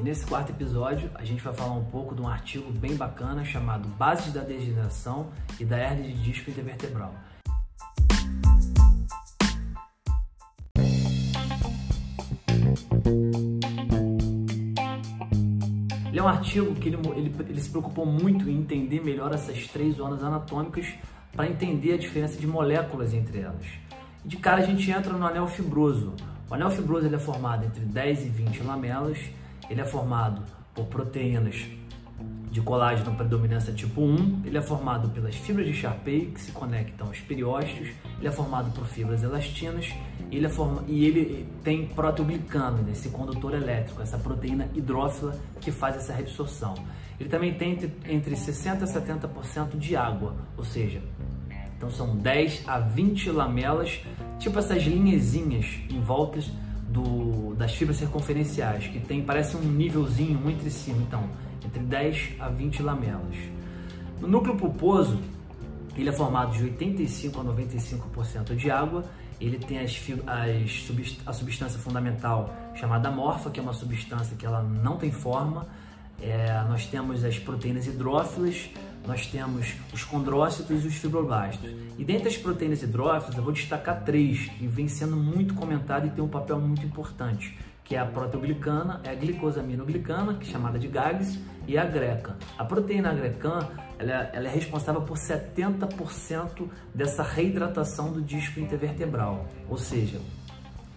E nesse quarto episódio a gente vai falar um pouco de um artigo bem bacana chamado Bases da Degeneração e da Hernia de Disco Intervertebral. Ele é um artigo que ele, ele, ele se preocupou muito em entender melhor essas três zonas anatômicas para entender a diferença de moléculas entre elas. E de cara a gente entra no anel fibroso. O anel fibroso ele é formado entre 10 e 20 lamelas, ele é formado por proteínas de colágeno predominância tipo 1, ele é formado pelas fibras de Sharpey que se conectam aos periósteos, ele é formado por fibras elastinas ele é forma, e ele tem proteoglicano, esse condutor elétrico, essa proteína hidrófila que faz essa reabsorção. Ele também tem entre, entre 60% a 70% de água, ou seja, então são 10 a 20 lamelas, tipo essas linhezinhas em voltas do, das fibras circunferenciais, que tem, parece um nívelzinho um entre cima, então entre 10 a 20 lamelas. No núcleo pulposo, ele é formado de 85 a 95% de água. Ele tem as, as, a substância fundamental chamada morfa, que é uma substância que ela não tem forma. É, nós temos as proteínas hidrófilas, nós temos os condrócitos e os fibroblastos. E dentre as proteínas hidrófilas, eu vou destacar três que vêm sendo muito comentado e tem um papel muito importante, que é a proteoglicana, é a glicosaminoglicana, que é chamada de GAGs, e a greca. A proteína grecan, ela, ela é responsável por 70% dessa reidratação do disco intervertebral, ou seja,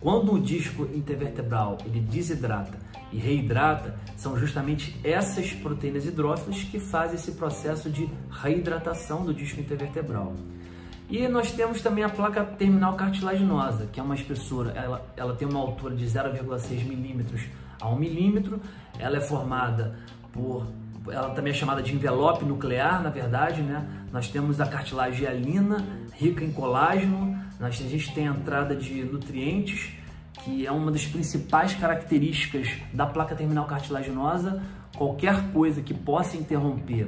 quando o disco intervertebral ele desidrata e reidrata, são justamente essas proteínas hidrófilas que fazem esse processo de reidratação do disco intervertebral. E nós temos também a placa terminal cartilaginosa, que é uma espessura, ela, ela tem uma altura de 0,6 milímetros a 1 milímetro, ela é formada por ela também é chamada de envelope nuclear, na verdade, né? Nós temos a cartilagem hialina, rica em colágeno, nós, a gente tem a entrada de nutrientes, que é uma das principais características da placa terminal cartilaginosa. Qualquer coisa que possa interromper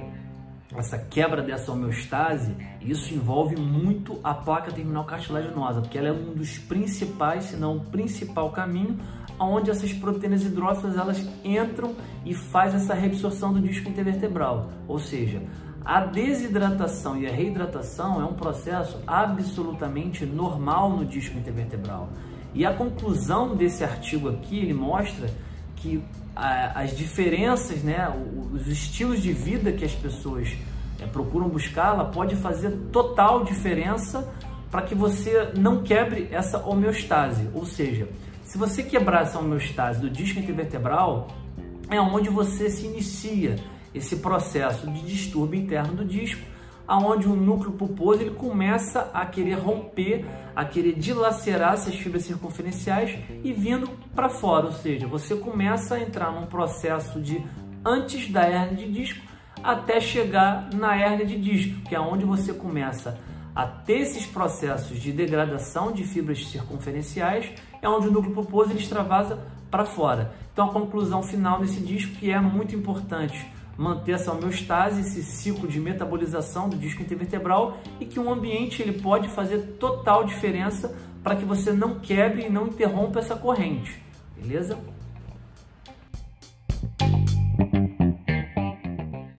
essa quebra dessa homeostase, isso envolve muito a placa terminal cartilaginosa, porque ela é um dos principais, se não o principal caminho, onde essas proteínas hidrófilas elas entram e faz essa reabsorção do disco intervertebral. Ou seja, a desidratação e a reidratação é um processo absolutamente normal no disco intervertebral. E a conclusão desse artigo aqui, ele mostra que as diferenças, né, os estilos de vida que as pessoas é, procuram buscar, ela pode fazer total diferença para que você não quebre essa homeostase. Ou seja, se você quebrar essa homeostase do disco intervertebral, é onde você se inicia esse processo de distúrbio interno do disco, aonde o núcleo pulposo ele começa a querer romper, a querer dilacerar essas fibras circunferenciais e vindo para fora, ou seja, você começa a entrar num processo de antes da hernia de disco até chegar na hernia de disco, que é onde você começa a ter esses processos de degradação de fibras circunferenciais, é onde o núcleo pulposo ele extravasa para fora. Então a conclusão final desse disco que é muito importante manter essa homeostase, esse ciclo de metabolização do disco intervertebral e que o ambiente ele pode fazer total diferença para que você não quebre e não interrompa essa corrente, beleza?